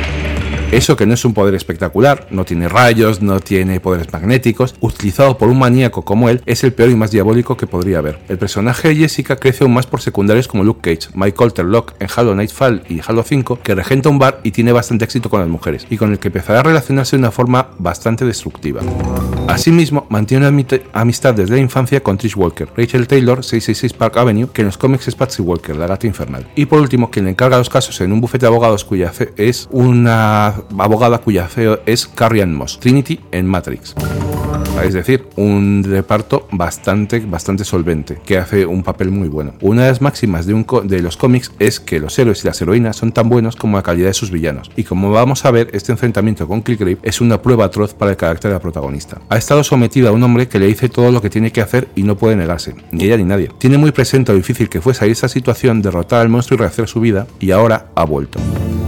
Eso que no es un poder espectacular, no tiene rayos, no tiene poderes magnéticos, utilizado por un maníaco como él, es el peor y más diabólico que podría haber. El personaje de Jessica crece aún más por secundarios como Luke Cage, Mike Colter en Halo Nightfall y Halo 5, que regenta un bar y tiene bastante éxito con las mujeres, y con el que empezará a relacionarse de una forma bastante destructiva. Asimismo, mantiene una amistad desde la infancia con Trish Walker, Rachel Taylor, 666 Park Avenue, que en los cómics es Patsy Walker, la gata infernal. Y por último, quien le encarga los casos en un bufete de abogados cuya fe es una abogada cuya feo es Carrie Ann Moss, Trinity en Matrix. Es decir, un reparto bastante, bastante solvente, que hace un papel muy bueno. Una de las máximas de, un de los cómics es que los héroes y las heroínas son tan buenos como la calidad de sus villanos. Y como vamos a ver, este enfrentamiento con Killgrave es una prueba atroz para el carácter de la protagonista. Ha estado sometida a un hombre que le dice todo lo que tiene que hacer y no puede negarse, ni ella ni nadie. Tiene muy presente lo difícil que fue salir de esa situación, derrotar al monstruo y rehacer su vida, y ahora ha vuelto.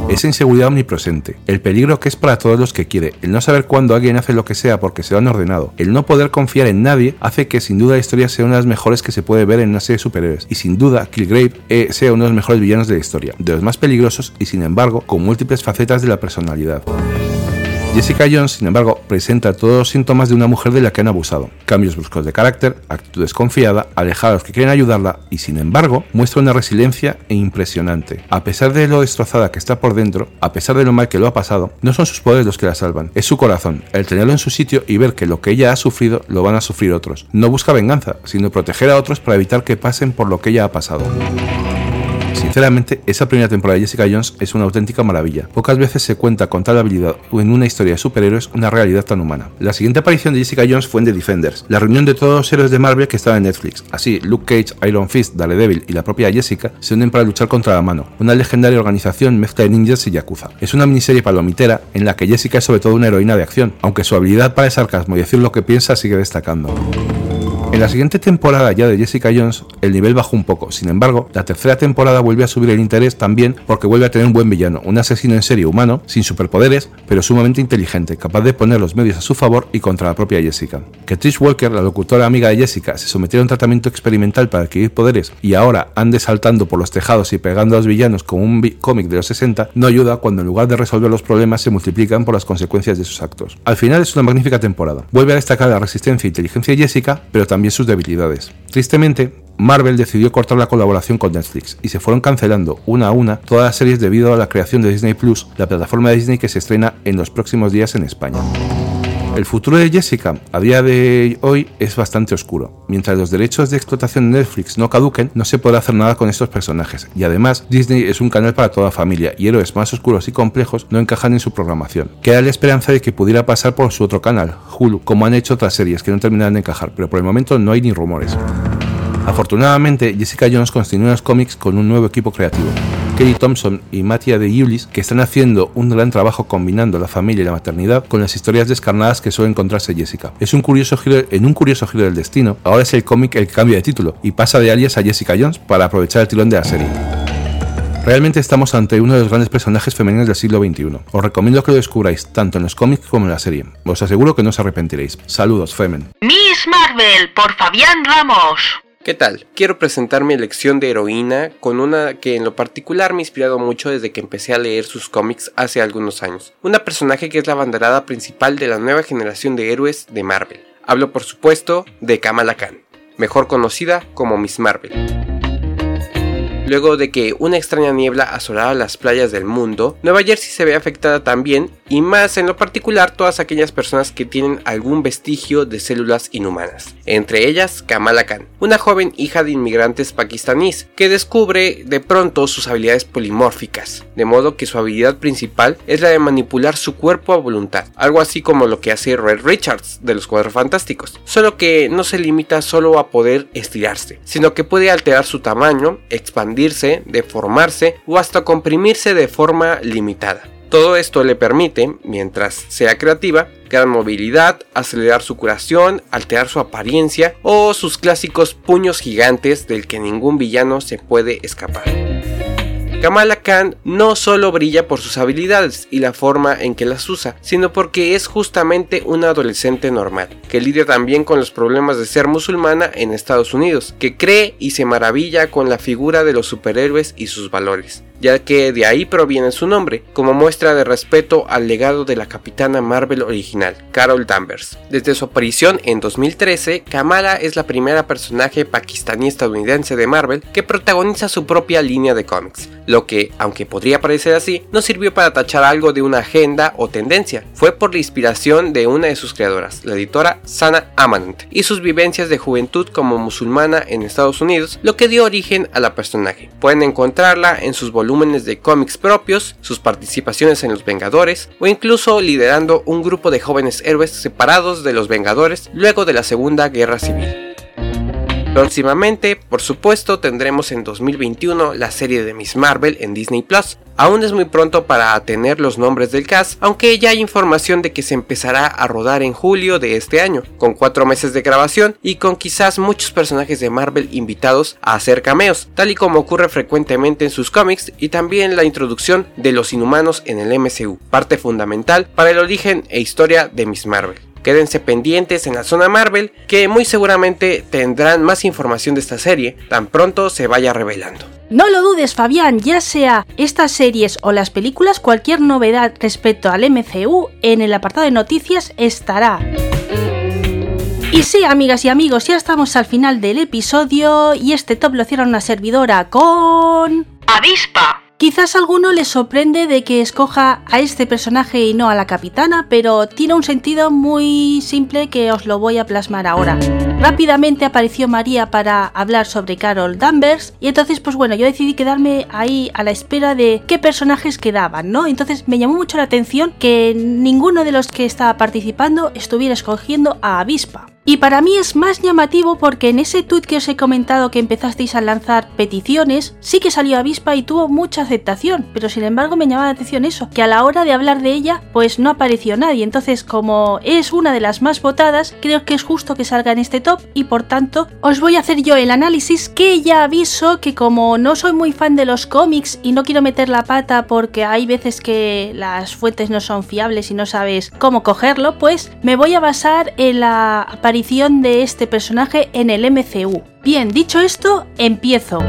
Esa inseguridad omnipresente, el peligro que es para todos los que quiere, el no saber cuándo alguien hace lo que sea porque se lo han ordenado, el no poder confiar en nadie hace que sin duda la historia sea una de las mejores que se puede ver en una serie de superhéroes, y sin duda Killgrave eh, sea uno de los mejores villanos de la historia, de los más peligrosos y sin embargo con múltiples facetas de la personalidad. Jessica Jones, sin embargo, presenta todos los síntomas de una mujer de la que han abusado. Cambios bruscos de carácter, actitud desconfiada, alejada a los que quieren ayudarla y, sin embargo, muestra una resiliencia impresionante. A pesar de lo destrozada que está por dentro, a pesar de lo mal que lo ha pasado, no son sus poderes los que la salvan, es su corazón, el tenerlo en su sitio y ver que lo que ella ha sufrido lo van a sufrir otros. No busca venganza, sino proteger a otros para evitar que pasen por lo que ella ha pasado. Sinceramente, esa primera temporada de Jessica Jones es una auténtica maravilla. Pocas veces se cuenta con tal habilidad o en una historia de superhéroes una realidad tan humana. La siguiente aparición de Jessica Jones fue en The Defenders, la reunión de todos los héroes de Marvel que estaban en Netflix. Así, Luke Cage, Iron Fist, Daredevil y la propia Jessica se unen para luchar contra la mano, una legendaria organización mezcla de ninjas y yakuza. Es una miniserie palomitera en la que Jessica es sobre todo una heroína de acción, aunque su habilidad para el sarcasmo y decir lo que piensa sigue destacando. En la siguiente temporada ya de Jessica Jones, el nivel bajó un poco. Sin embargo, la tercera temporada vuelve a subir el interés también porque vuelve a tener un buen villano, un asesino en serie humano, sin superpoderes, pero sumamente inteligente, capaz de poner los medios a su favor y contra la propia Jessica. Que Trish Walker, la locutora amiga de Jessica, se sometiera a un tratamiento experimental para adquirir poderes y ahora ande saltando por los tejados y pegando a los villanos como un cómic de los 60, no ayuda cuando en lugar de resolver los problemas se multiplican por las consecuencias de sus actos. Al final es una magnífica temporada. Vuelve a destacar la resistencia e inteligencia de Jessica, pero también sus debilidades. Tristemente, Marvel decidió cortar la colaboración con Netflix y se fueron cancelando una a una todas las series debido a la creación de Disney Plus, la plataforma de Disney que se estrena en los próximos días en España. El futuro de Jessica a día de hoy es bastante oscuro. Mientras los derechos de explotación de Netflix no caduquen, no se puede hacer nada con estos personajes. Y además, Disney es un canal para toda familia y héroes más oscuros y complejos no encajan en su programación. Queda la esperanza de que pudiera pasar por su otro canal, Hulu, como han hecho otras series que no terminan de encajar, pero por el momento no hay ni rumores. Afortunadamente, Jessica Jones continúa los cómics con un nuevo equipo creativo. Kelly Thompson y Mattia de Yulis, que están haciendo un gran trabajo combinando la familia y la maternidad con las historias descarnadas que suele encontrarse Jessica. Es un curioso giro, en un curioso giro del destino, ahora es el cómic el que cambia de título y pasa de alias a Jessica Jones para aprovechar el tilón de la serie. Realmente estamos ante uno de los grandes personajes femeninos del siglo XXI. Os recomiendo que lo descubráis tanto en los cómics como en la serie. Os aseguro que no os arrepentiréis. Saludos, Femen.
Miss Marvel por Fabián Ramos.
¿Qué tal? Quiero presentar mi elección de heroína con una que en lo particular me ha inspirado mucho desde que empecé a leer sus cómics hace algunos años. Una personaje que es la banderada principal de la nueva generación de héroes de Marvel. Hablo por supuesto de Kamala Khan, mejor conocida como Miss Marvel. Luego de que una extraña niebla asolara las playas del mundo, Nueva Jersey se ve afectada también y más en lo particular todas aquellas personas que tienen algún vestigio de células inhumanas, entre ellas Kamala Khan, una joven hija de inmigrantes pakistaníes que descubre de pronto sus habilidades polimórficas, de modo que su habilidad principal es la de manipular su cuerpo a voluntad, algo así como lo que hace Red Richards de los Cuadros Fantásticos, solo que no se limita solo a poder estirarse, sino que puede alterar su tamaño, expandir deformarse o hasta comprimirse de forma limitada. Todo esto le permite, mientras sea creativa, crear movilidad, acelerar su curación, alterar su apariencia o sus clásicos puños gigantes del que ningún villano se puede escapar. Kamala Khan no solo brilla por sus habilidades y la forma en que las usa, sino porque es justamente una adolescente normal, que lidia también con los problemas de ser musulmana en Estados Unidos, que cree y se maravilla con la figura de los superhéroes y sus valores ya que de ahí proviene su nombre, como muestra de respeto al legado de la capitana Marvel original, Carol Danvers. Desde su aparición en 2013, Kamala es la primera personaje pakistaní estadounidense de Marvel que protagoniza su propia línea de cómics, lo que, aunque podría parecer así, no sirvió para tachar algo de una agenda o tendencia, fue por la inspiración de una de sus creadoras, la editora Sana Amanant, y sus vivencias de juventud como musulmana en Estados Unidos, lo que dio origen a la personaje. Pueden encontrarla en sus volúmenes de cómics propios, sus participaciones en Los Vengadores o incluso liderando un grupo de jóvenes héroes separados de los Vengadores luego de la Segunda Guerra Civil. Próximamente, por supuesto, tendremos en 2021 la serie de Miss Marvel en Disney Plus. Aún es muy pronto para tener los nombres del cast, aunque ya hay información de que se empezará a rodar en julio de este año, con cuatro meses de grabación y con quizás muchos personajes de Marvel invitados a hacer cameos, tal y como ocurre frecuentemente en sus cómics y también la introducción de los inhumanos en el MCU, parte fundamental para el origen e historia de Miss Marvel. Quédense pendientes en la zona Marvel, que muy seguramente tendrán más información de esta serie tan pronto se vaya revelando.
No lo dudes, Fabián, ya sea estas series o las películas, cualquier novedad respecto al MCU en el apartado de noticias estará. Y sí, amigas y amigos, ya estamos al final del episodio y este top lo cierra una servidora con...
Avispa.
Quizás a alguno le sorprende de que escoja a este personaje y no a la capitana, pero tiene un sentido muy simple que os lo voy a plasmar ahora. Rápidamente apareció María para hablar sobre Carol Danvers y entonces pues bueno, yo decidí quedarme ahí a la espera de qué personajes quedaban, ¿no? Entonces me llamó mucho la atención que ninguno de los que estaba participando estuviera escogiendo a Avispa. Y para mí es más llamativo porque en ese tweet que os he comentado que empezasteis a lanzar peticiones, sí que salió avispa y tuvo mucha aceptación, pero sin embargo me llamaba la atención eso, que a la hora de hablar de ella, pues no apareció nadie. Entonces, como es una de las más votadas, creo que es justo que salga en este top y por tanto os voy a hacer yo el análisis que ya aviso que como no soy muy fan de los cómics y no quiero meter la pata porque hay veces que las fuentes no son fiables y no sabes cómo cogerlo, pues me voy a basar en la aparición de este personaje en el MCU. Bien, dicho esto, empiezo.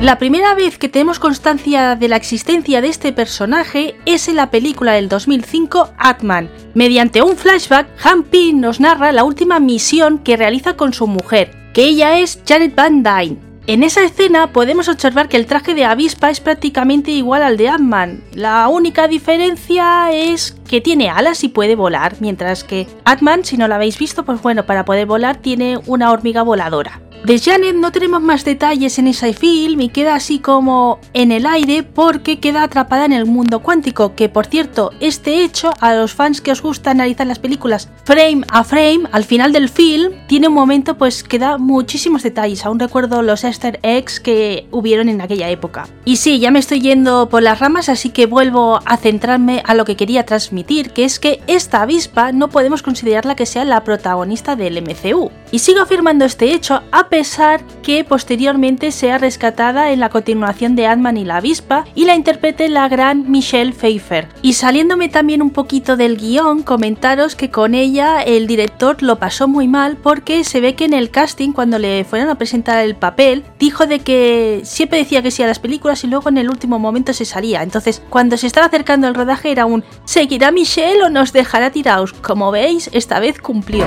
La primera vez que tenemos constancia de la existencia de este personaje es en la película del 2005 Atman. Mediante un flashback, Han nos narra la última misión que realiza con su mujer, que ella es Janet Van Dyne, En esa escena podemos observar que el traje de avispa es prácticamente igual al de Ant-Man. La única diferencia es que tiene alas y puede volar, mientras que Ant-Man, si no lo habéis visto, pues bueno, para poder volar tiene una hormiga voladora. De Janet no tenemos más detalles en ese film y queda así como en el aire porque queda atrapada en el mundo cuántico, que por cierto, este hecho a los fans que os gusta analizar las películas frame a frame, al final del film, tiene un momento pues que da muchísimos detalles, aún recuerdo los easter eggs que hubieron en aquella época. Y sí, ya me estoy yendo por las ramas, así que vuelvo a centrarme a lo que quería transmitir, que es que esta avispa no podemos considerarla que sea la protagonista del MCU. Y sigo afirmando este hecho a pesar que posteriormente sea rescatada en la continuación de Ant-Man y la avispa y la interprete la gran Michelle Pfeiffer. Y saliéndome también un poquito del guion, comentaros que con ella el director lo pasó muy mal porque se ve que en el casting cuando le fueron a presentar el papel dijo de que siempre decía que sí a las películas y luego en el último momento se salía. Entonces cuando se estaba acercando el rodaje era un ¿seguirá Michelle o nos dejará tirados? Como veis, esta vez cumplió.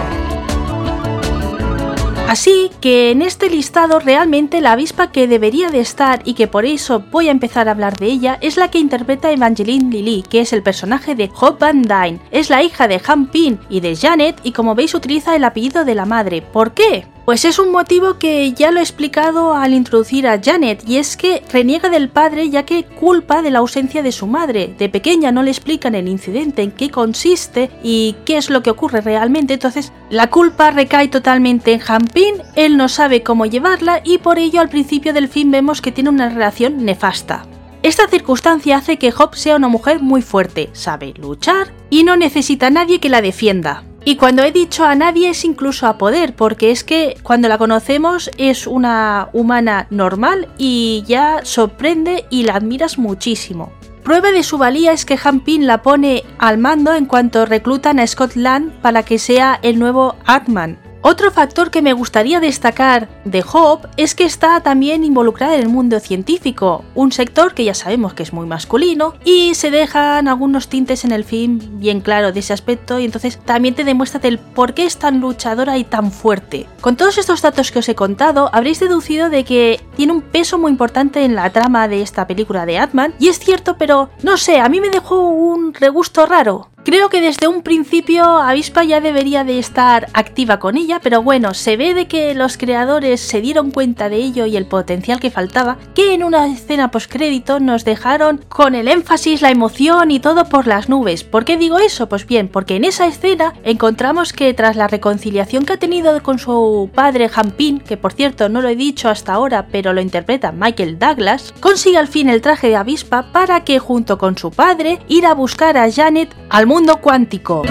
Así que en este listado realmente la avispa que debería de estar y que por eso voy a empezar a hablar de ella es la que interpreta Evangeline Lilly, que es el personaje de Hope Van Dyne. Es la hija de Han Pin y de Janet y como veis utiliza el apellido de la madre. ¿Por qué? Pues es un motivo que ya lo he explicado al introducir a Janet, y es que reniega del padre ya que culpa de la ausencia de su madre. De pequeña no le explican el incidente, en qué consiste y qué es lo que ocurre realmente, entonces la culpa recae totalmente en Pin, él no sabe cómo llevarla y por ello al principio del film vemos que tiene una relación nefasta. Esta circunstancia hace que Hope sea una mujer muy fuerte, sabe luchar y no necesita a nadie que la defienda. Y cuando he dicho a nadie es incluso a poder, porque es que cuando la conocemos es una humana normal y ya sorprende y la admiras muchísimo. Prueba de su valía es que Han Pin la pone al mando en cuanto reclutan a Scott Lang para que sea el nuevo Atman. Otro factor que me gustaría destacar de Hope es que está también involucrada en el mundo científico, un sector que ya sabemos que es muy masculino y se dejan algunos tintes en el film bien claro de ese aspecto y entonces también te demuestra el por qué es tan luchadora y tan fuerte. Con todos estos datos que os he contado, habréis deducido de que tiene un peso muy importante en la trama de esta película de Atman y es cierto, pero no sé, a mí me dejó un regusto raro. Creo que desde un principio Avispa ya debería de estar activa con ella, pero bueno, se ve de que los creadores se dieron cuenta de ello y el potencial que faltaba, que en una escena postcrédito nos dejaron con el énfasis, la emoción y todo por las nubes. ¿Por qué digo eso? Pues bien, porque en esa escena encontramos que tras la reconciliación que ha tenido con su padre Hampin, que por cierto no lo he dicho hasta ahora, pero lo interpreta Michael Douglas, consigue al fin el traje de avispa para que junto con su padre ir a buscar a Janet al cuántico.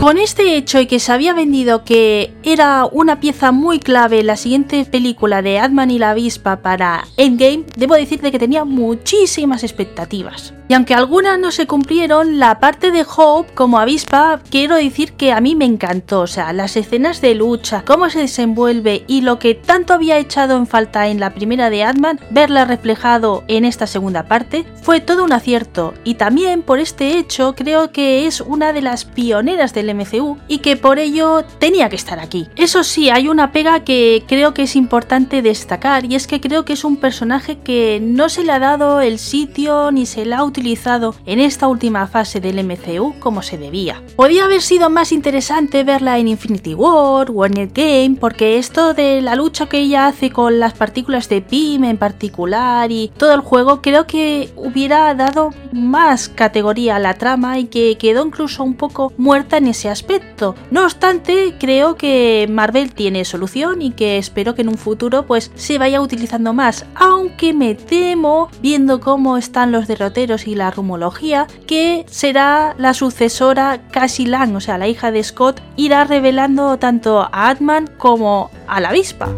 Con este hecho y que se había vendido que era una pieza muy clave la siguiente película de Adman y la avispa para Endgame, debo decirte que tenía muchísimas expectativas. Y aunque algunas no se cumplieron, la parte de Hope como avispa, quiero decir que a mí me encantó. O sea, las escenas de lucha, cómo se desenvuelve y lo que tanto había echado en falta en la primera de Ant-Man, verla reflejado en esta segunda parte, fue todo un acierto. Y también por este hecho creo que es una de las pioneras del MCU y que por ello tenía que estar aquí. Eso sí, hay una pega que creo que es importante destacar y es que creo que es un personaje que no se le ha dado el sitio ni se le ha utilizado en esta última fase del MCU como se debía. Podía haber sido más interesante verla en Infinity War o en Endgame porque esto de la lucha que ella hace con las partículas de PIM en particular y todo el juego creo que hubiera dado más categoría a la trama y que quedó incluso un poco muerta en aspecto. No obstante, creo que Marvel tiene solución y que espero que en un futuro pues se vaya utilizando más, aunque me temo viendo cómo están los derroteros y la rumología que será la sucesora Cassie Lang, o sea, la hija de Scott, irá revelando tanto a Atman como a la avispa.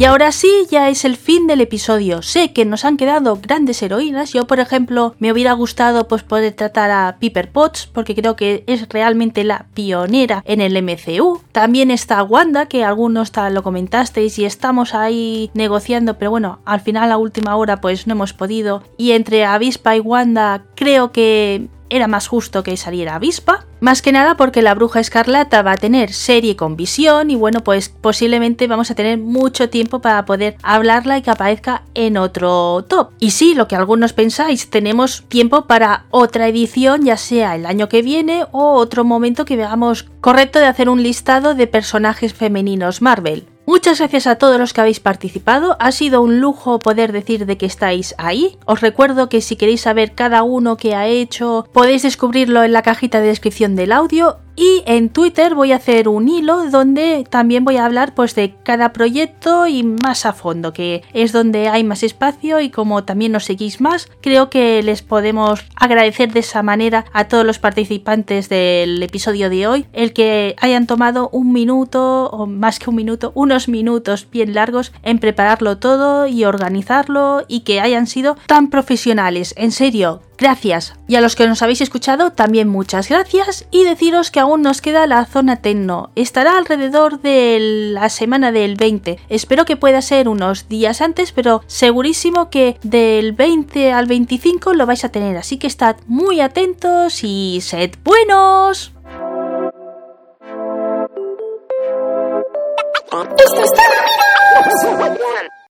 Y ahora sí, ya es el fin del episodio. Sé que nos han quedado grandes heroínas. Yo, por ejemplo, me hubiera gustado pues, poder tratar a Piper Potts, porque creo que es realmente la pionera en el MCU. También está Wanda, que algunos lo comentasteis y estamos ahí negociando, pero bueno, al final a última hora pues no hemos podido. Y entre Avispa y Wanda creo que era más justo que saliera avispa. Más que nada porque la bruja escarlata va a tener serie con visión y bueno, pues posiblemente vamos a tener mucho tiempo para poder hablarla y que aparezca en otro top. Y sí, lo que algunos pensáis, tenemos tiempo para otra edición, ya sea el año que viene o otro momento que veamos correcto de hacer un listado de personajes femeninos Marvel. Muchas gracias a todos los que habéis participado, ha sido un lujo poder decir de que estáis ahí. Os recuerdo que si queréis saber cada uno que ha hecho, podéis descubrirlo en la cajita de descripción del audio y en Twitter voy a hacer un hilo donde también voy a hablar pues de cada proyecto y más a fondo, que es donde hay más espacio y como también nos seguís más, creo que les podemos agradecer de esa manera a todos los participantes del episodio de hoy el que hayan tomado un minuto o más que un minuto, unos minutos bien largos en prepararlo todo y organizarlo y que hayan sido tan profesionales. En serio, Gracias. Y a los que nos habéis escuchado, también muchas gracias. Y deciros que aún nos queda la zona Tecno. Estará alrededor de la semana del 20. Espero que pueda ser unos días antes, pero segurísimo que del 20 al 25 lo vais a tener. Así que estad muy atentos y sed buenos.